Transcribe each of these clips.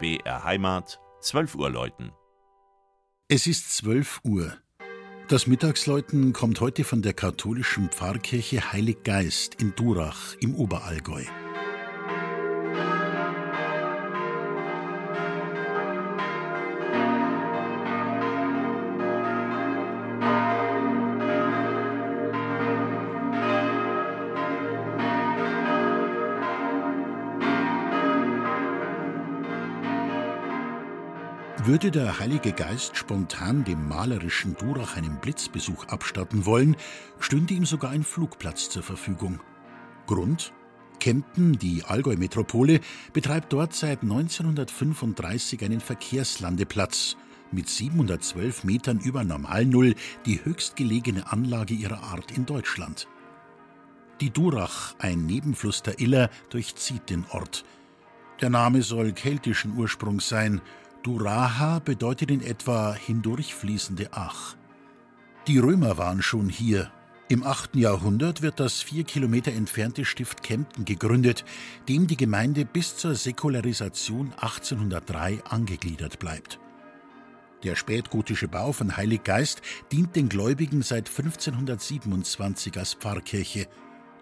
BR Heimat, 12 Uhr läuten. Es ist 12 Uhr. Das Mittagsläuten kommt heute von der katholischen Pfarrkirche Heilig Geist in Durach im Oberallgäu. Würde der Heilige Geist spontan dem malerischen Durach einen Blitzbesuch abstatten wollen, stünde ihm sogar ein Flugplatz zur Verfügung. Grund? Kempten, die Allgäu-Metropole, betreibt dort seit 1935 einen Verkehrslandeplatz mit 712 Metern über Normalnull die höchstgelegene Anlage ihrer Art in Deutschland. Die Durach, ein Nebenfluss der Iller, durchzieht den Ort. Der Name soll keltischen Ursprungs sein Duraha bedeutet in etwa hindurchfließende Ach. Die Römer waren schon hier. Im 8. Jahrhundert wird das vier Kilometer entfernte Stift Kempten gegründet, dem die Gemeinde bis zur Säkularisation 1803 angegliedert bleibt. Der spätgotische Bau von Heilig Geist dient den Gläubigen seit 1527 als Pfarrkirche.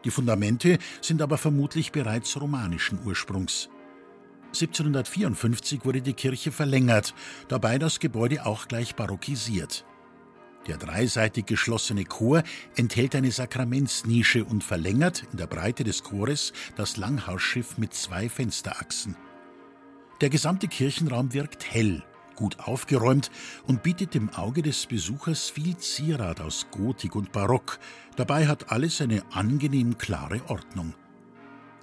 Die Fundamente sind aber vermutlich bereits romanischen Ursprungs. 1754 wurde die Kirche verlängert, dabei das Gebäude auch gleich barockisiert. Der dreiseitig geschlossene Chor enthält eine Sakramentsnische und verlängert in der Breite des Chores das Langhausschiff mit zwei Fensterachsen. Der gesamte Kirchenraum wirkt hell, gut aufgeräumt und bietet dem Auge des Besuchers viel Zierat aus Gotik und Barock. Dabei hat alles eine angenehm klare Ordnung.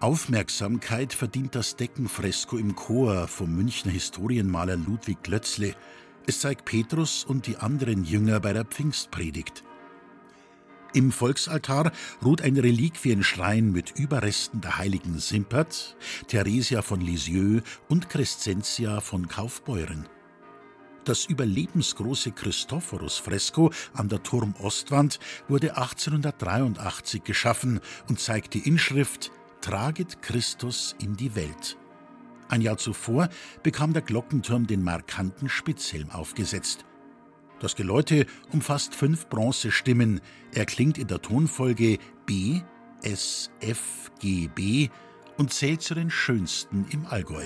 Aufmerksamkeit verdient das Deckenfresko im Chor vom Münchner Historienmaler Ludwig Glötzle. Es zeigt Petrus und die anderen Jünger bei der Pfingstpredigt. Im Volksaltar ruht ein Reliquienschrein mit Überresten der heiligen Simpert, Theresia von Lisieux und Crescentia von Kaufbeuren. Das überlebensgroße Christophorus-Fresko an der Turmostwand wurde 1883 geschaffen und zeigt die Inschrift Traget Christus in die Welt. Ein Jahr zuvor bekam der Glockenturm den markanten Spitzhelm aufgesetzt. Das Geläute umfasst fünf Bronzestimmen. Er klingt in der Tonfolge B, S, F, G, B und zählt zu den schönsten im Allgäu.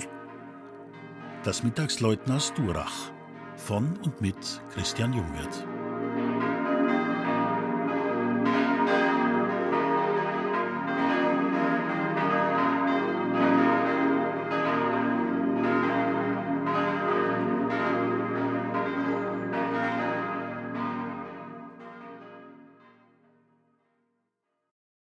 Das Mittagsläuten aus Durach von und mit Christian Jungwirth.